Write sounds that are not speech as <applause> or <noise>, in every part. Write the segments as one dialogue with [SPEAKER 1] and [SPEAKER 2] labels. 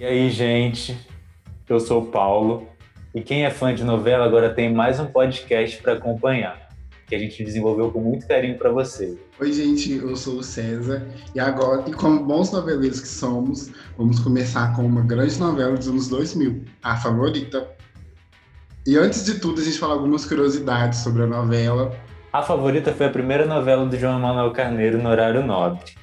[SPEAKER 1] E aí, gente? Eu sou o Paulo e quem é fã de novela agora tem mais um podcast para acompanhar, que a gente desenvolveu com muito carinho para você.
[SPEAKER 2] Oi, gente, eu sou o César e agora, e como bons noveleiros que somos, vamos começar com uma grande novela dos anos 2000, a favorita. E antes de tudo, a gente fala algumas curiosidades sobre a novela.
[SPEAKER 1] A favorita foi a primeira novela do João Manuel Carneiro no horário nobre.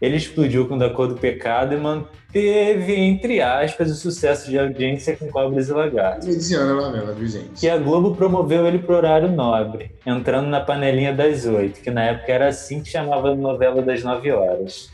[SPEAKER 1] Ele explodiu com Da Cor do Pecado e manteve, entre aspas, o sucesso de audiência com Cobras e Lagartos.
[SPEAKER 2] Mediana a novela, viu, gente?
[SPEAKER 1] E a Globo promoveu ele para o horário nobre, entrando na panelinha das oito, que na época era assim que chamava a novela das nove horas.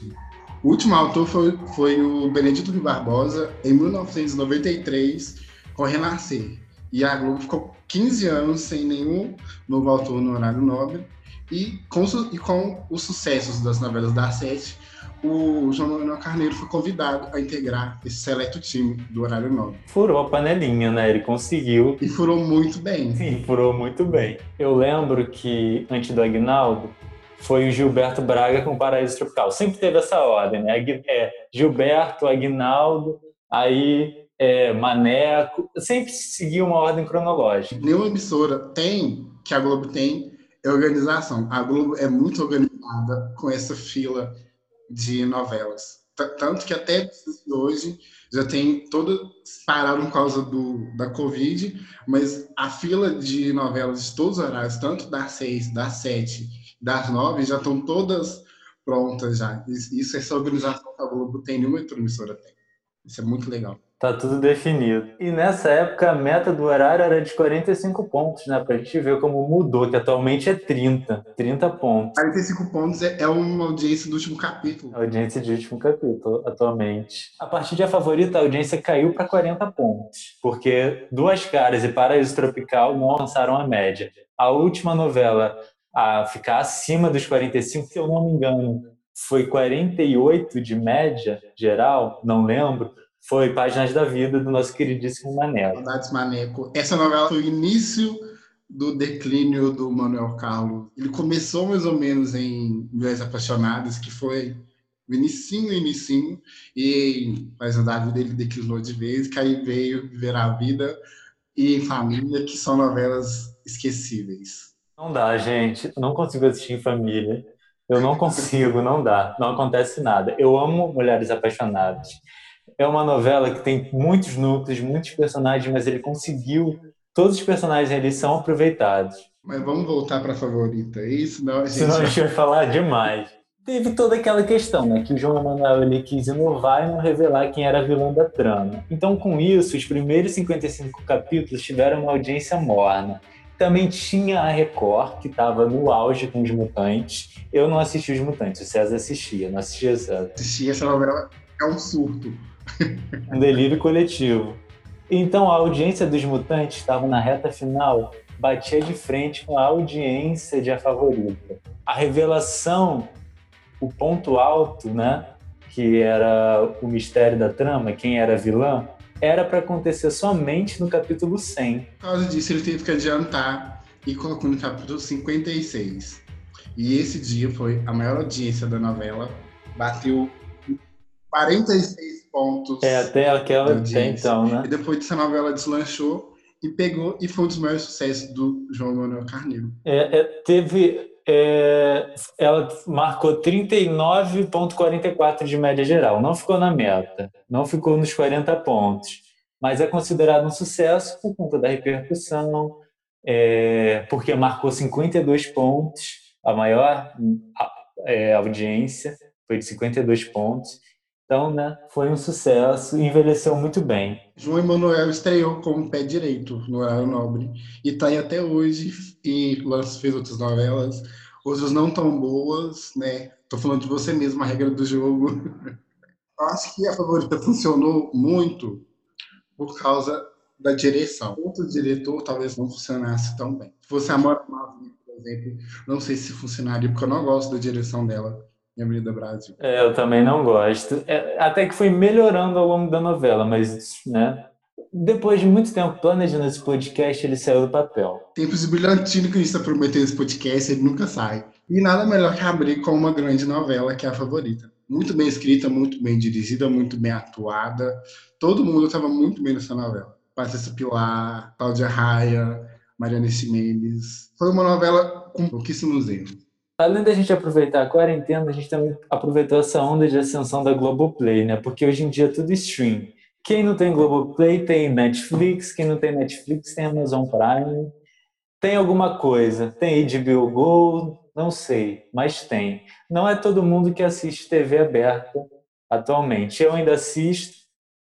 [SPEAKER 2] O último autor foi, foi o Benedito de Barbosa, em 1993, com Renascer. E a Globo ficou 15 anos sem nenhum novo autor no horário nobre. E com, e com os sucessos das novelas da Sete, o João Manuel Carneiro foi convidado a integrar esse seleto time do horário nobre.
[SPEAKER 1] Furou a panelinha, né? Ele conseguiu.
[SPEAKER 2] E furou muito bem.
[SPEAKER 1] Sim, furou muito bem. Eu lembro que, antes do Agnaldo, foi o Gilberto Braga com Paraíso Tropical. Sempre teve essa ordem, né? É, Gilberto, Agnaldo, aí é, Maneco. Sempre seguia uma ordem cronológica.
[SPEAKER 2] Nenhuma emissora tem, que a Globo tem, é organização. A Globo é muito organizada com essa fila de novelas. Tanto que até hoje já tem todo pararam por causa do, da Covid, mas a fila de novelas de todos os horários, tanto das seis, das sete, das nove, já estão todas prontas já. Isso, essa organização que a Globo tem, nenhuma outra emissora tem. Isso é muito legal.
[SPEAKER 1] Tá tudo definido. E nessa época a meta do horário era de 45 pontos, né? Pra gente ver como mudou, que atualmente é 30. 30 pontos.
[SPEAKER 2] 45 pontos é, é uma audiência do último capítulo.
[SPEAKER 1] A audiência do último capítulo, atualmente. A partir de A Favorita, a audiência caiu para 40 pontos. Porque Duas Caras e Paraíso Tropical não alcançaram a média. A última novela a ficar acima dos 45, se eu não me engano, foi 48 de média geral, não lembro foi Páginas da Vida, do nosso queridíssimo Maneco.
[SPEAKER 2] Saudades Maneco. Essa novela foi o início do declínio do Manuel Carlos. Ele começou mais ou menos em Mulheres Apaixonadas, que foi o inicinho, inicinho, e mas a vida dele declinou de vez, que aí veio Viver a Vida e Em Família, que são novelas esquecíveis.
[SPEAKER 1] Não dá, gente. Eu não consigo assistir em família. Eu não consigo, não dá. Não acontece nada. Eu amo Mulheres Apaixonadas é uma novela que tem muitos núcleos, muitos personagens, mas ele conseguiu. Todos os personagens ali são aproveitados.
[SPEAKER 2] Mas vamos voltar para a favorita, é isso? Não,
[SPEAKER 1] a gente... Senão a gente vai falar demais. Teve toda aquela questão, né? Que o João Emanuel ele quis inovar e não revelar quem era a vilã da trama. Então, com isso, os primeiros 55 capítulos tiveram uma audiência morna. Também tinha a Record, que estava no auge com os Mutantes. Eu não assisti os Mutantes, o César assistia, não assistia César.
[SPEAKER 2] Assistia essa novela, é um surto
[SPEAKER 1] um delírio coletivo. Então a audiência dos mutantes estava na reta final, batia de frente com a audiência de A Favorita. A revelação, o ponto alto, né, que era o mistério da trama, quem era vilã, era para acontecer somente no capítulo 100.
[SPEAKER 2] Por causa disso, ele teve que adiantar e colocou no capítulo 56. E esse dia foi a maior audiência da novela, bateu 46 pontos.
[SPEAKER 1] É, até aquela até então, né?
[SPEAKER 2] E depois dessa novela deslanchou e pegou e foi um dos maiores sucessos do João Manuel Carneiro.
[SPEAKER 1] É, é, teve. É, ela marcou 39,44 de média geral. Não ficou na meta, não ficou nos 40 pontos, mas é considerado um sucesso por conta da repercussão, é, porque marcou 52 pontos, a maior é, audiência foi de 52 pontos então, né, foi um sucesso envelheceu muito bem.
[SPEAKER 2] João Emanuel estreou como pé direito no horário nobre e está aí até hoje e fez outras novelas, outras não tão boas, né? Tô falando de você mesmo, a regra do jogo. <laughs> Acho que a favorita funcionou muito por causa da direção. Outro diretor talvez não funcionasse tão bem. Se fosse a Mora por exemplo, não sei se funcionaria, porque eu não gosto da direção dela em Avenida Brasil.
[SPEAKER 1] É, eu também não gosto. É, até que foi melhorando ao longo da novela, mas, né? Depois de muito tempo planejando esse podcast, ele saiu do papel.
[SPEAKER 2] Tempos de brilhantino que a gente está prometendo esse podcast, ele nunca sai. E nada melhor que abrir com uma grande novela, que é a favorita. muito bem escrita, muito bem dirigida, muito bem atuada. Todo mundo estava muito bem nessa novela. Patrícia Pilar, Cláudia Raia, Mariana Ximenes. Foi uma novela com pouquíssimos erros.
[SPEAKER 1] Além da gente aproveitar a quarentena, a gente também aproveitou essa onda de ascensão da Globoplay, né? Porque hoje em dia é tudo stream. Quem não tem Globoplay tem Netflix, quem não tem Netflix tem Amazon Prime. Tem alguma coisa, tem HBO Go, não sei, mas tem. Não é todo mundo que assiste TV aberta atualmente. Eu ainda assisto,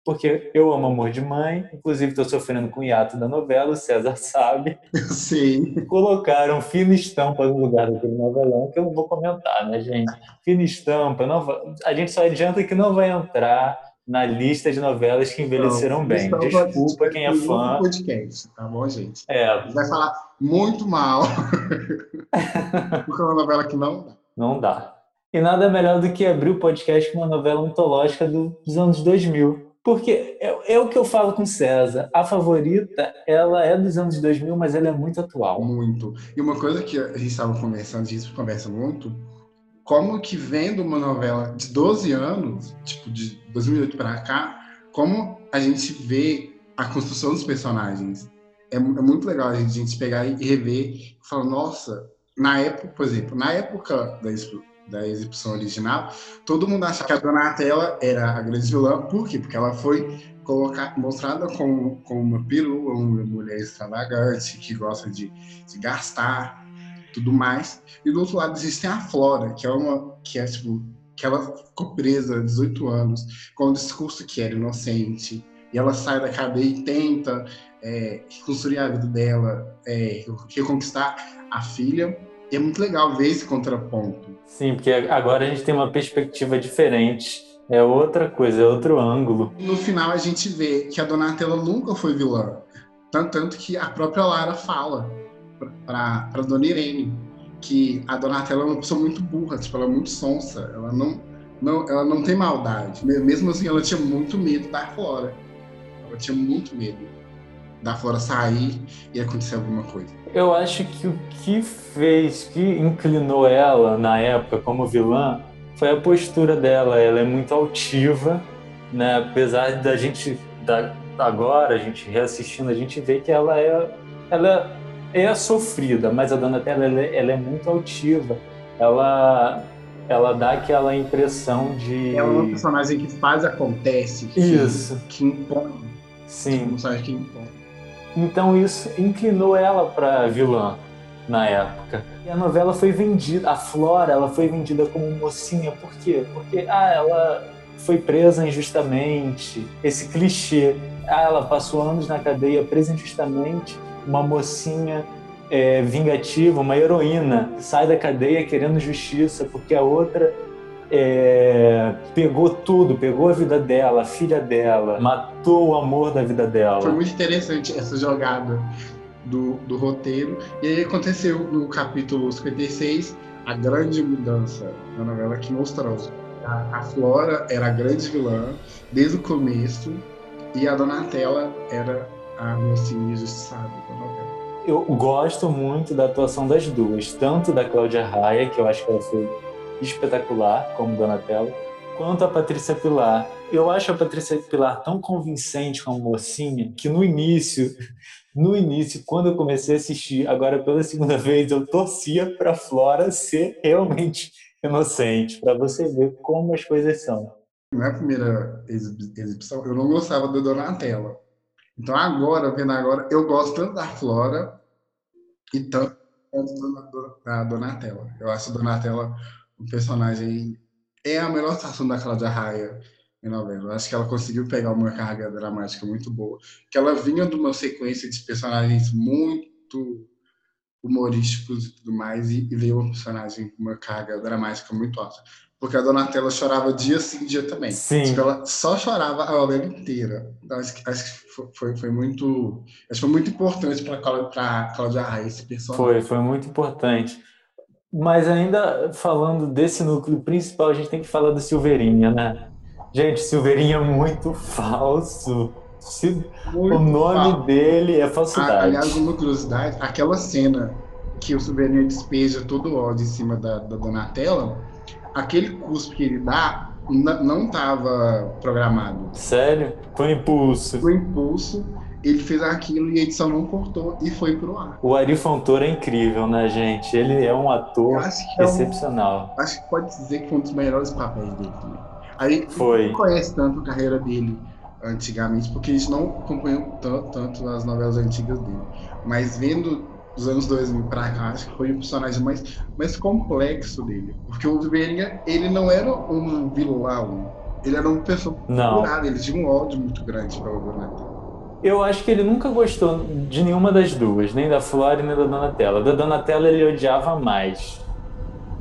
[SPEAKER 1] porque eu amo Amor de Mãe, inclusive estou sofrendo com o hiato da novela, o César <laughs> sabe.
[SPEAKER 2] Sim.
[SPEAKER 1] Colocaram fina estampa no lugar daquele novelão, que eu não vou comentar, né, gente? Fina estampa, não vai... a gente só adianta que não vai entrar na lista de novelas que envelheceram não, bem. Desculpa quem é fã.
[SPEAKER 2] podcast, tá bom, gente?
[SPEAKER 1] É.
[SPEAKER 2] Vai falar muito mal. <laughs> Porque é uma novela que não dá.
[SPEAKER 1] Não dá. E nada melhor do que abrir o podcast com uma novela mitológica dos anos 2000. Porque é, é, o que eu falo com César. A favorita, ela é dos anos 2000, mas ela é muito atual.
[SPEAKER 2] Muito. E uma coisa que a gente estava conversando, a gente conversa muito, como que vendo uma novela de 12 anos, tipo de 2008 para cá, como a gente vê a construção dos personagens. É, é muito legal a gente pegar e rever e falar, nossa, na época, por exemplo, na época da, da exibição original, todo mundo achava que a Donatella era a grande vilã, por quê? Porque ela foi colocar, mostrada como, como uma perua, uma mulher extravagante, que gosta de, de gastar, tudo mais. E do outro lado existe a Flora, que é uma que é tipo que ela ficou presa há 18 anos com um discurso que era inocente e ela sai da cadeia e tenta é, reconstruir a vida dela, é, reconquistar a filha. E é muito legal ver esse contraponto.
[SPEAKER 1] Sim, porque agora a gente tem uma perspectiva diferente. É outra coisa, é outro ângulo.
[SPEAKER 2] No final a gente vê que a Donatella nunca foi vilã. Tanto, tanto que a própria Lara fala para Dona Irene que a Donatella é uma pessoa muito burra, tipo, ela é muito sonsa, ela não, não, ela não tem maldade. Mesmo assim, ela tinha muito medo da Flora. Ela tinha muito medo da Flora sair e acontecer alguma coisa.
[SPEAKER 1] Eu acho que o que fez, que inclinou ela na época como vilã, foi a postura dela. Ela é muito altiva, né? Apesar da gente, da, agora, a gente reassistindo, a gente vê que ela é, ela é sofrida, mas a Donatella ela, é, ela é muito altiva. Ela ela dá aquela impressão de
[SPEAKER 2] é uma personagem que faz acontece, que,
[SPEAKER 1] isso,
[SPEAKER 2] que impõe.
[SPEAKER 1] Sim.
[SPEAKER 2] Uma personagem que impõe.
[SPEAKER 1] Então isso inclinou ela para vilã na época. E a novela foi vendida, a Flora, ela foi vendida como mocinha, por quê? Porque ah, ela foi presa injustamente, esse clichê. Ah, ela passou anos na cadeia presa injustamente uma mocinha é, vingativa, uma heroína, sai da cadeia querendo justiça, porque a outra é, pegou tudo, pegou a vida dela, a filha dela, matou o amor da vida dela.
[SPEAKER 2] Foi muito interessante essa jogada do, do roteiro. E aí aconteceu no capítulo 56 a grande mudança da novela que mostrou. A, a Flora era a grande vilã desde o começo e a Donatella era a mocinha injustiçada da novela.
[SPEAKER 1] Eu gosto muito da atuação das duas, tanto da Cláudia Raia, que eu acho que ela foi espetacular como Donatella, quanto a Patrícia Pilar. Eu acho a Patrícia Pilar tão convincente como mocinha que no início, no início, quando eu comecei a assistir, agora pela segunda <laughs> vez, eu torcia para Flora ser realmente inocente, para você ver como as coisas são.
[SPEAKER 2] Na primeira exibição, eu não gostava da Donatella. Então agora, vendo agora, eu gosto tanto da Flora e tanto da Donatella. Eu acho a Donatella um personagem. É a melhor atuação da Cláudia Raia em novela. Acho que ela conseguiu pegar uma carga dramática muito boa. Que ela vinha de uma sequência de personagens muito humorísticos e tudo mais, e, e veio uma personagem com uma carga dramática muito alta porque a Donatella chorava dia sim, dia também.
[SPEAKER 1] Sim.
[SPEAKER 2] Tipo, ela só chorava a novela inteira. Então, acho que, acho que foi, foi, muito. Acho que foi muito importante para Cláudia Raia esse personagem.
[SPEAKER 1] Foi, foi muito importante. Mas ainda falando desse núcleo principal, a gente tem que falar do Silveirinha, né? Gente, Silveirinha é muito falso. Muito o nome falso. dele é falsidade.
[SPEAKER 2] Aliás, uma curiosidade, aquela cena que o Silveirinha despeja todo o ódio em cima da, da Donatella aquele cuspe que ele dá não estava programado.
[SPEAKER 1] Sério? Foi um impulso.
[SPEAKER 2] Foi um impulso. Ele fez aquilo e a edição não cortou e foi pro ar.
[SPEAKER 1] O Ari Fontoura é incrível, né, gente? Ele é um ator
[SPEAKER 2] é
[SPEAKER 1] excepcional.
[SPEAKER 2] Um, acho que pode dizer que foi um dos melhores papéis dele também. Aí,
[SPEAKER 1] foi.
[SPEAKER 2] não conhece tanto a carreira dele antigamente, porque a gente não acompanhou tanto, tanto as novelas antigas dele. Mas vendo dos anos 2000 para cá, acho que foi o personagem mais, mais complexo dele. Porque o Wolverine, ele não era um vilão, ele era uma pessoa curada, ele tinha um ódio muito grande o Donatello.
[SPEAKER 1] Eu acho que ele nunca gostou de nenhuma das duas, nem da Flora nem da Donatella. Da Donatella ele odiava mais.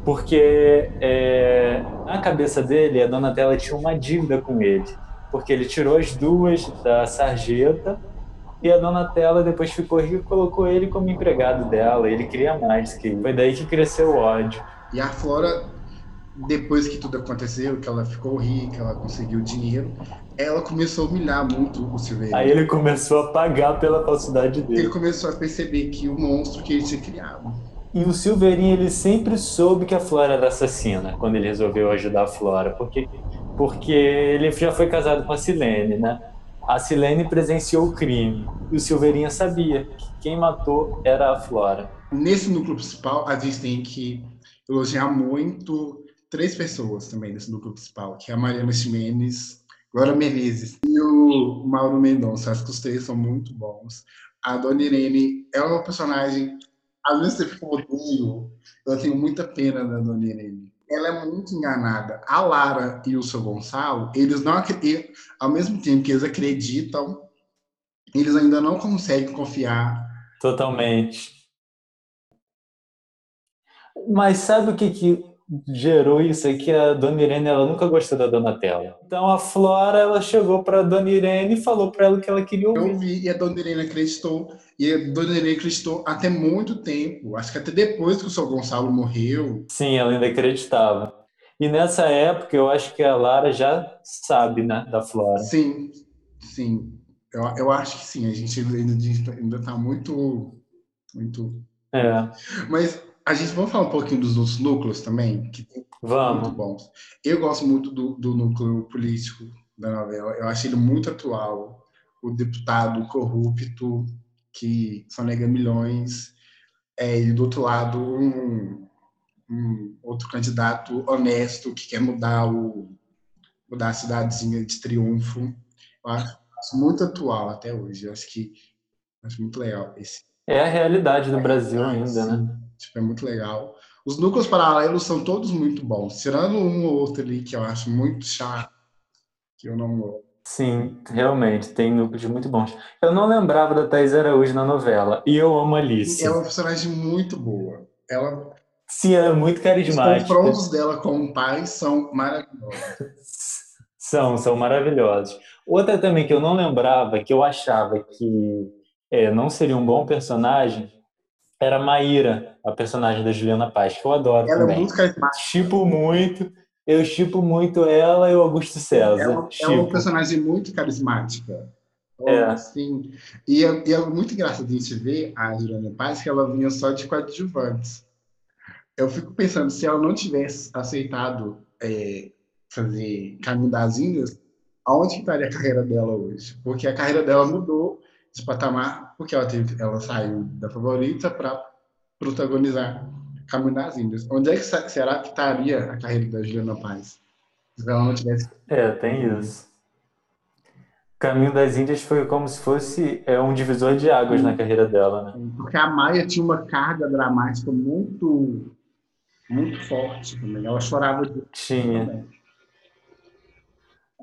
[SPEAKER 1] Porque é, na cabeça dele, a Donatella tinha uma dívida com ele. Porque ele tirou as duas da sarjeta e a Donatella depois ficou rica e colocou ele como empregado dela. Ele queria mais que Foi daí que cresceu o ódio.
[SPEAKER 2] E a Flora, depois que tudo aconteceu, que ela ficou rica, ela conseguiu dinheiro, ela começou a humilhar muito o Silveira.
[SPEAKER 1] Aí ele começou a pagar pela falsidade dele.
[SPEAKER 2] Ele começou a perceber que o monstro que ele tinha criado.
[SPEAKER 1] E o Silveirinho, ele sempre soube que a Flora era assassina, quando ele resolveu ajudar a Flora, porque, porque ele já foi casado com a Silene, né? A Silene presenciou o crime e o Silveirinha sabia que quem matou era a Flora.
[SPEAKER 2] Nesse núcleo principal, a gente tem que elogiar muito três pessoas também nesse núcleo principal, que é a Mariana Ximenes, Glória Menezes e o Mauro Mendonça. Acho que os três são muito bons. A Dona Irene é uma personagem, às vezes você fica odeio, eu tenho muita pena da Dona Irene ela é muito enganada. A Lara e o seu Gonçalo, eles não acreditam, ao mesmo tempo que eles acreditam, eles ainda não conseguem confiar.
[SPEAKER 1] Totalmente. Mas sabe o que, que gerou isso? É que a Dona Irene ela nunca gostou da Donatella. Então a Flora ela chegou para a Dona Irene e falou para ela que ela queria ouvir.
[SPEAKER 2] Eu vi e a Dona Irene acreditou. E a Dona Irene acreditou até muito tempo. Acho que até depois que o seu Gonçalo morreu.
[SPEAKER 1] Sim, ela ainda acreditava. E nessa época, eu acho que a Lara já sabe, né, da Flora.
[SPEAKER 2] Sim, sim. Eu, eu acho que sim. A gente ainda, ainda tá muito... muito...
[SPEAKER 1] É.
[SPEAKER 2] Mas a gente vamos falar um pouquinho dos outros núcleos também, que tem
[SPEAKER 1] vamos.
[SPEAKER 2] muito bons. Eu gosto muito do, do núcleo político da novela. Eu acho ele muito atual. O deputado corrupto que só nega milhões, é, e do outro lado um, um, outro candidato honesto que quer mudar o mudar a cidadezinha de Triunfo. Eu acho, acho muito atual até hoje. Eu acho que acho muito legal esse.
[SPEAKER 1] É a realidade do é, Brasil ainda, né?
[SPEAKER 2] Tipo, é muito legal. Os núcleos paralelos são todos muito bons, tirando um ou outro ali que eu acho muito chato, que eu não gosto.
[SPEAKER 1] Sim, realmente, tem núcleos muito bons. Eu não lembrava da Thais Araújo na novela, e eu amo a Alice.
[SPEAKER 2] Ela é uma personagem muito boa. Ela...
[SPEAKER 1] Sim, ela é muito carismática.
[SPEAKER 2] Os confrontos dela com o pai são maravilhosos. <laughs>
[SPEAKER 1] são, são maravilhosos. Outra também que eu não lembrava, que eu achava que é, não seria um bom personagem, era Maíra, a personagem da Juliana Paz, que eu adoro
[SPEAKER 2] ela
[SPEAKER 1] é também.
[SPEAKER 2] é muito carismática.
[SPEAKER 1] Tipo muito, eu chipo muito ela e o Augusto César.
[SPEAKER 2] Ela é uma personagem muito carismática.
[SPEAKER 1] É.
[SPEAKER 2] Assim, e, é, e é muito engraçado a gente ver a Juliana Paz, que ela vinha só de coadjuvantes. Eu fico pensando, se ela não tivesse aceitado é, fazer Caminho das Índias, aonde estaria a carreira dela hoje? Porque a carreira dela mudou de patamar, porque ela, teve, ela saiu da favorita para protagonizar Caminho das Índias. Onde é que será que estaria a carreira da Juliana Paz? Se ela não tivesse.
[SPEAKER 1] É, tem isso. Caminho das Índias foi como se fosse é, um divisor de águas na carreira dela, né?
[SPEAKER 2] Porque a Maia tinha uma carga dramática muito, muito forte também. Ela chorava de.
[SPEAKER 1] Tinha. Também.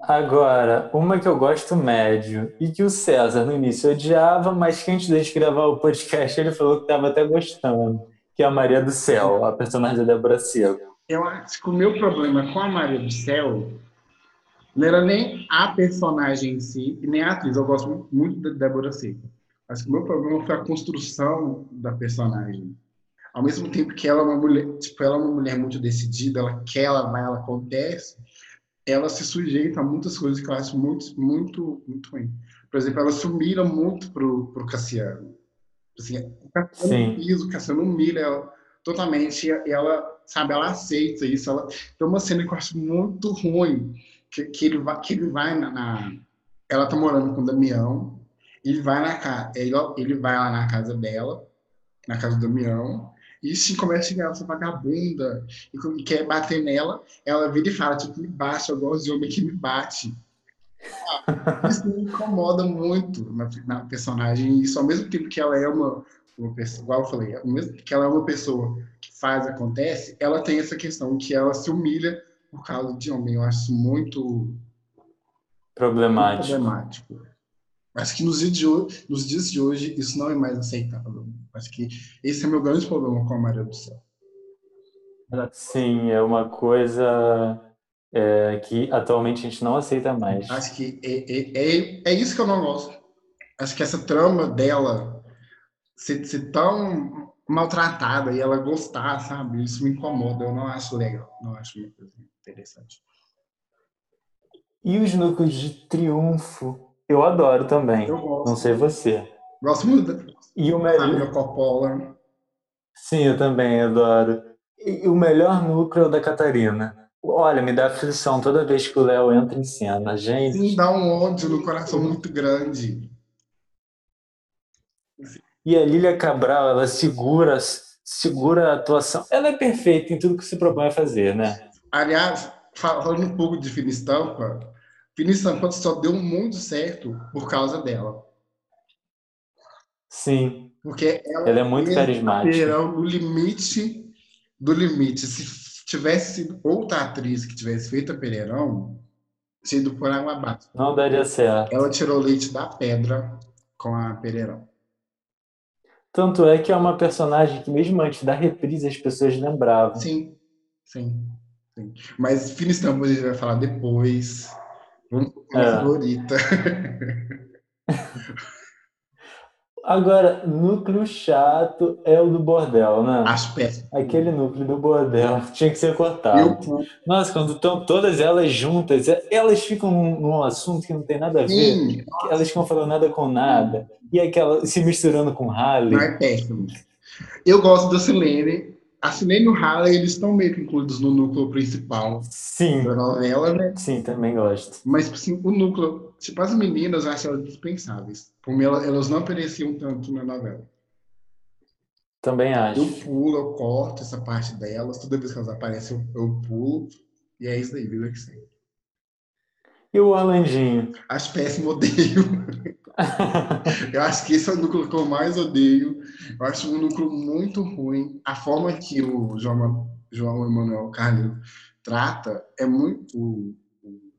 [SPEAKER 1] Agora, uma que eu gosto médio e que o César no início odiava, mas que antes de gente gravar o podcast ele falou que estava até gostando que é a Maria do Céu, a personagem da Débora Seco.
[SPEAKER 2] Eu acho que o meu problema com a Maria do Céu não era nem a personagem em si, nem a atriz. Eu gosto muito da Débora Seco. Acho que o meu problema foi a construção da personagem. Ao mesmo tempo que ela é uma mulher, tipo, ela é uma mulher muito decidida, ela quer, ela vai, ela acontece, ela se sujeita a muitas coisas que eu acho muito, muito, muito ruim. Por exemplo, ela se humilha muito pro, pro Cassiano. Assim, o Cassiano Sim. piso, o Cassiano humilha ela totalmente, e ela, sabe, ela aceita isso. Ela, tem uma cena que eu acho muito ruim, que, que, ele, vai, que ele vai na, na, Ela tá morando com o Damião, ele vai na casa, ele, ele vai lá na casa dela, na casa do Damião, e sim começa a chegar essa vagabunda e, quer bater nela, ela vira e fala, tipo, me bate, eu gosto de homem que me bate. Ah, isso me incomoda muito na, na personagem, isso ao mesmo tempo que ela é uma, uma pessoa, igual eu falei, ao mesmo que ela é uma pessoa que faz, acontece, ela tem essa questão que ela se humilha por causa de homem. Eu acho muito
[SPEAKER 1] problemático.
[SPEAKER 2] Muito problemático. Acho que nos dias, de hoje, nos dias de hoje isso não é mais aceitável. Acho que esse é meu grande problema com a Maria do Céu.
[SPEAKER 1] Sim, é uma coisa é, que atualmente a gente não aceita mais.
[SPEAKER 2] Acho que é, é, é, é isso que eu não gosto. Acho que essa trama dela ser, ser tão maltratada e ela gostar, sabe? Isso me incomoda. Eu não acho legal. Não acho uma coisa interessante.
[SPEAKER 1] E os núcleos de triunfo? Eu adoro também. Eu gosto. Não sei você.
[SPEAKER 2] Gosto muito
[SPEAKER 1] e o melhor...
[SPEAKER 2] Coppola.
[SPEAKER 1] Sim, eu também adoro. E o melhor núcleo da Catarina. Olha, me dá aflição toda vez que o Léo entra em cena, gente.
[SPEAKER 2] Sim, dá um ódio no coração muito grande.
[SPEAKER 1] E a Lília Cabral, ela segura, segura a atuação. Ela é perfeita em tudo que se propõe a fazer, né?
[SPEAKER 2] Aliás, falando um pouco de Fina Estampa, Fina Estampa só deu muito certo por causa dela.
[SPEAKER 1] Sim.
[SPEAKER 2] Porque ela,
[SPEAKER 1] ela é muito carismática.
[SPEAKER 2] O limite do limite. Se tivesse sido outra atriz que tivesse feito a Pereirão, sido por água abaixo.
[SPEAKER 1] Não daria certo.
[SPEAKER 2] Ela tirou leite da pedra com a Pereirão.
[SPEAKER 1] Tanto é que é uma personagem que, mesmo antes da reprise, as pessoas lembravam.
[SPEAKER 2] Sim, sim. sim. Mas Estampa a gente vai falar depois. Vamos com a é. favorita. <laughs>
[SPEAKER 1] Agora, núcleo chato é o do bordel, né?
[SPEAKER 2] Acho péssimo.
[SPEAKER 1] Aquele núcleo do bordel tinha que ser cortado. Eu... Nossa, quando estão todas elas juntas, elas ficam num, assunto que não tem nada a ver. Sim. Elas ficam falando nada com nada. E aquela se misturando com Harley.
[SPEAKER 2] Não é péssimo. Eu gosto da Silene. A Silene e o Harley, eles estão meio que incluídos no núcleo principal
[SPEAKER 1] Sim.
[SPEAKER 2] da novela, né?
[SPEAKER 1] Sim, também gosto.
[SPEAKER 2] Mas, assim, o núcleo... Tipo, as meninas, eu acho elas dispensáveis. Por mim, elas não apareciam tanto na novela.
[SPEAKER 1] Também acho.
[SPEAKER 2] Eu pulo, eu corto essa parte delas. Toda vez que elas aparecem, eu, eu pulo. E é isso aí, vida que segue.
[SPEAKER 1] E o Orlandinho?
[SPEAKER 2] Acho péssimo, odeio. <laughs> eu acho que esse é o núcleo que eu mais odeio. Eu acho um núcleo muito ruim. A forma que o João, João Emanuel Carneiro trata é muito. O,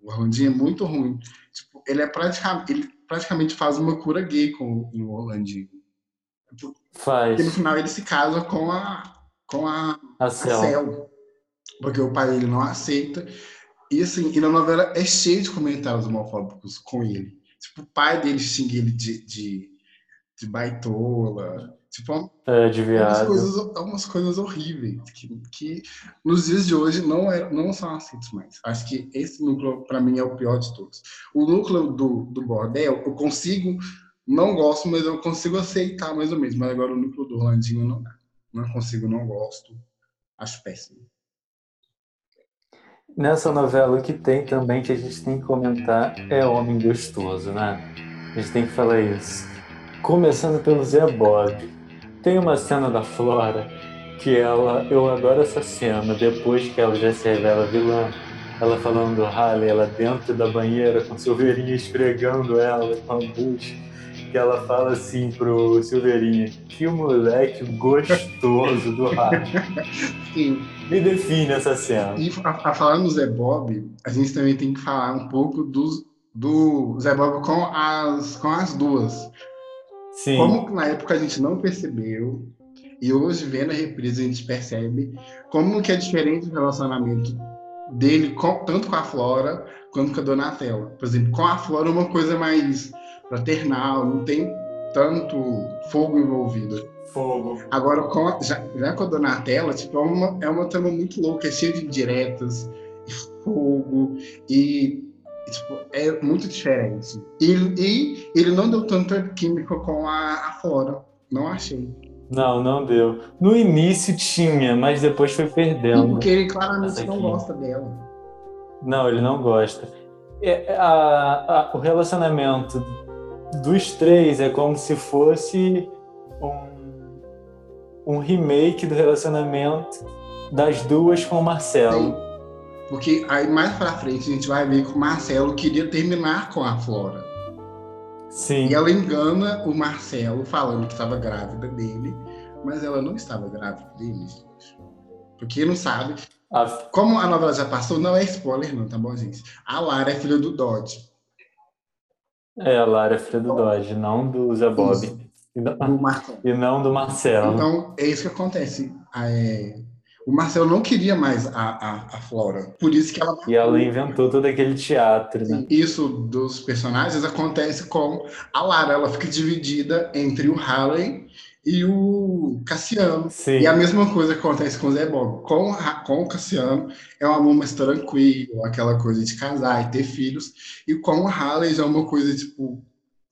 [SPEAKER 2] o Orlandinho é muito ruim. Tipo, ele é praticamente. Ele praticamente faz uma cura gay com o Orlandinho.
[SPEAKER 1] Faz.
[SPEAKER 2] Porque no final ele se casa com a. com a,
[SPEAKER 1] a Cel. a Cel.
[SPEAKER 2] Porque o pai dele não aceita. E assim, e na novela é cheio de comentários homofóbicos com ele. Tipo, o pai dele xinga ele de, de, de baitola. Tipo,
[SPEAKER 1] é, de
[SPEAKER 2] viado. Umas coisas, umas coisas horríveis que, que nos dias de hoje não, é, não são aceitos mais. Acho que esse núcleo, para mim, é o pior de todos. O núcleo do, do bordel, eu consigo, não gosto, mas eu consigo aceitar mais ou menos. Mas agora o núcleo do Rolandinho não dá. Não consigo, não gosto. Acho péssimo.
[SPEAKER 1] Nessa novela, o que tem também que a gente tem que comentar é Homem Gostoso, né? A gente tem que falar isso. Começando pelo Zé Bob. Tem uma cena da Flora que ela, eu adoro essa cena, depois que ela já se revela vilã, ela falando do Harley, ela dentro da banheira com o Silveirinha esfregando ela com a bucha, que ela fala assim pro Silveirinha, que moleque gostoso do Harley. <laughs> Sim. Me define essa cena.
[SPEAKER 2] E a, a falar no Zé Bob, a gente também tem que falar um pouco do, do Zé Bob com as, com as duas.
[SPEAKER 1] Sim.
[SPEAKER 2] Como na época a gente não percebeu, e hoje vendo a reprise a gente percebe como que é diferente o relacionamento dele com, tanto com a Flora quanto com a Donatella. Por exemplo, com a Flora é uma coisa mais fraternal, não tem tanto fogo envolvido.
[SPEAKER 1] Fogo.
[SPEAKER 2] Agora, já, já com a Donatella, tipo, é uma, é uma trama muito louca, é cheia de indiretas, e fogo, e, e tipo, é muito diferente. E, e ele não deu tanta química com a, a Flora, não achei.
[SPEAKER 1] Não, não deu. No início tinha, mas depois foi perdendo.
[SPEAKER 2] Porque ele claramente não gosta dela.
[SPEAKER 1] Não, ele não gosta. É, a- a- o relacionamento dos três é como se fosse um, um remake do relacionamento das duas com o Marcelo.
[SPEAKER 2] Porque aí mais pra frente a gente vai ver que o Marcelo queria terminar com a Flora.
[SPEAKER 1] Sim.
[SPEAKER 2] E ela engana o Marcelo falando que estava grávida dele, mas ela não estava grávida dele, gente. Porque não sabe.
[SPEAKER 1] A-
[SPEAKER 2] Como a novela já passou, não é spoiler, não, tá bom, gente? A Lara é filha do Dodge,
[SPEAKER 1] é, a Lara é filha do Dodge, não do Zé Bob.
[SPEAKER 2] Isso.
[SPEAKER 1] E não,
[SPEAKER 2] do Marcelo.
[SPEAKER 1] e não do Marcelo.
[SPEAKER 2] Então, é isso que acontece. Ah, é, O Marcelo não queria mais a, a, a Flora. Por isso que ela.
[SPEAKER 1] E ela inventou todo aquele teatro, né?
[SPEAKER 2] Isso dos personagens acontece com a Lara. Ela fica dividida entre o Halley e o Cassiano.
[SPEAKER 1] Sim.
[SPEAKER 2] E a mesma coisa acontece com o Zé Bob. Com, com o Cassiano é um amor mais tranquilo, aquela coisa de casar e ter filhos. E com o Halley já é uma coisa, tipo,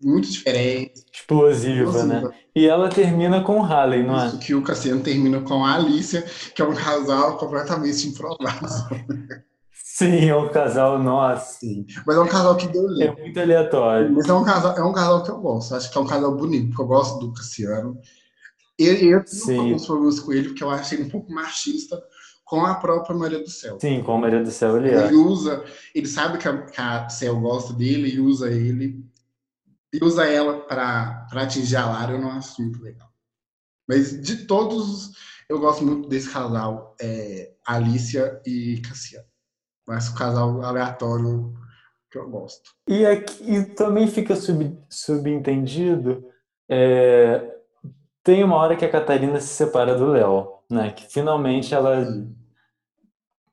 [SPEAKER 2] muito diferente.
[SPEAKER 1] Explosiva, né?
[SPEAKER 2] explosiva.
[SPEAKER 1] E ela termina com o Halley, não é?
[SPEAKER 2] Isso que o Cassiano termina com a Alicia, que é um casal completamente improvável.
[SPEAKER 1] Sim, é um casal, nossa.
[SPEAKER 2] Mas é um casal que deu
[SPEAKER 1] É
[SPEAKER 2] lindo.
[SPEAKER 1] muito aleatório.
[SPEAKER 2] Mas é um casal, é um casal que eu gosto. Acho que é um casal bonito, porque eu gosto do Cassiano. Eu tenho
[SPEAKER 1] Sim.
[SPEAKER 2] alguns problemas com ele, porque eu acho ele um pouco machista com a própria Maria do Céu.
[SPEAKER 1] Sim, com Maria do Céu ele é.
[SPEAKER 2] Ele usa, ele sabe que a, que a Céu gosta dele e usa ele, e usa ela para atingir a Lara, eu não acho muito legal. Mas de todos, eu gosto muito desse casal, é, Alicia e Cassiano. Mas o casal aleatório que eu gosto.
[SPEAKER 1] E, aqui, e também fica sub- subentendido, é, tem uma hora que a Catarina se separa do Léo, né? Que finalmente ela,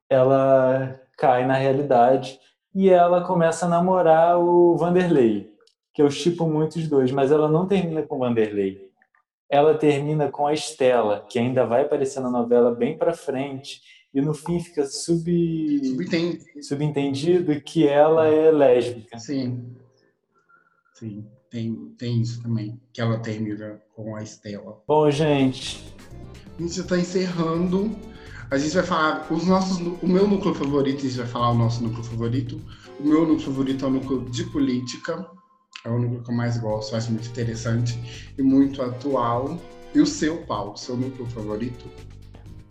[SPEAKER 1] ela cai na realidade e ela começa a namorar o Vanderlei, que eu chipo muito os dois, mas ela não termina com Vanderlei. Ela termina com a Estela, que ainda vai aparecer na novela bem pra frente, e no fim fica sub,
[SPEAKER 2] Subentende.
[SPEAKER 1] subentendido que ela é lésbica.
[SPEAKER 2] Sim. Sim, tem, tem isso também, que ela termina com a Estela.
[SPEAKER 1] Bom, gente,
[SPEAKER 2] A gente já está encerrando. A gente vai falar os nossos, o meu núcleo favorito, a gente vai falar o nosso núcleo favorito. O meu núcleo favorito é o núcleo de política. É o núcleo que eu mais gosto, acho muito interessante e muito atual. E o seu, Paulo, seu núcleo favorito?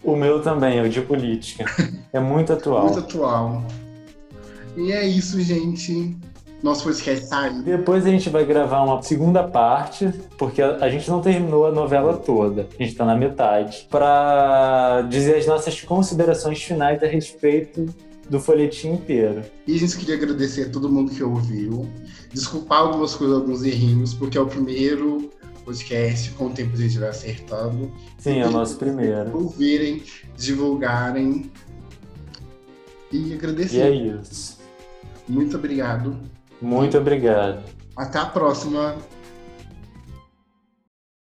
[SPEAKER 1] o meu também, é o de política. É muito atual.
[SPEAKER 2] Muito atual. E é isso, gente. Nosso podcast tá aí.
[SPEAKER 1] Depois a gente vai gravar uma segunda parte, porque a, a gente não terminou a novela toda, a gente tá na metade, para dizer as nossas considerações finais a respeito do folhetim inteiro.
[SPEAKER 2] E a gente queria agradecer a todo mundo que ouviu. Desculpar algumas coisas, alguns errinhos, porque é o primeiro podcast, com o tempo a gente vai acertando.
[SPEAKER 1] Sim, é o nosso primeiro.
[SPEAKER 2] Ouvirem, divulgarem. E
[SPEAKER 1] E
[SPEAKER 2] agradecer.
[SPEAKER 1] é isso.
[SPEAKER 2] Muito obrigado.
[SPEAKER 1] Muito obrigado.
[SPEAKER 2] Até a próxima.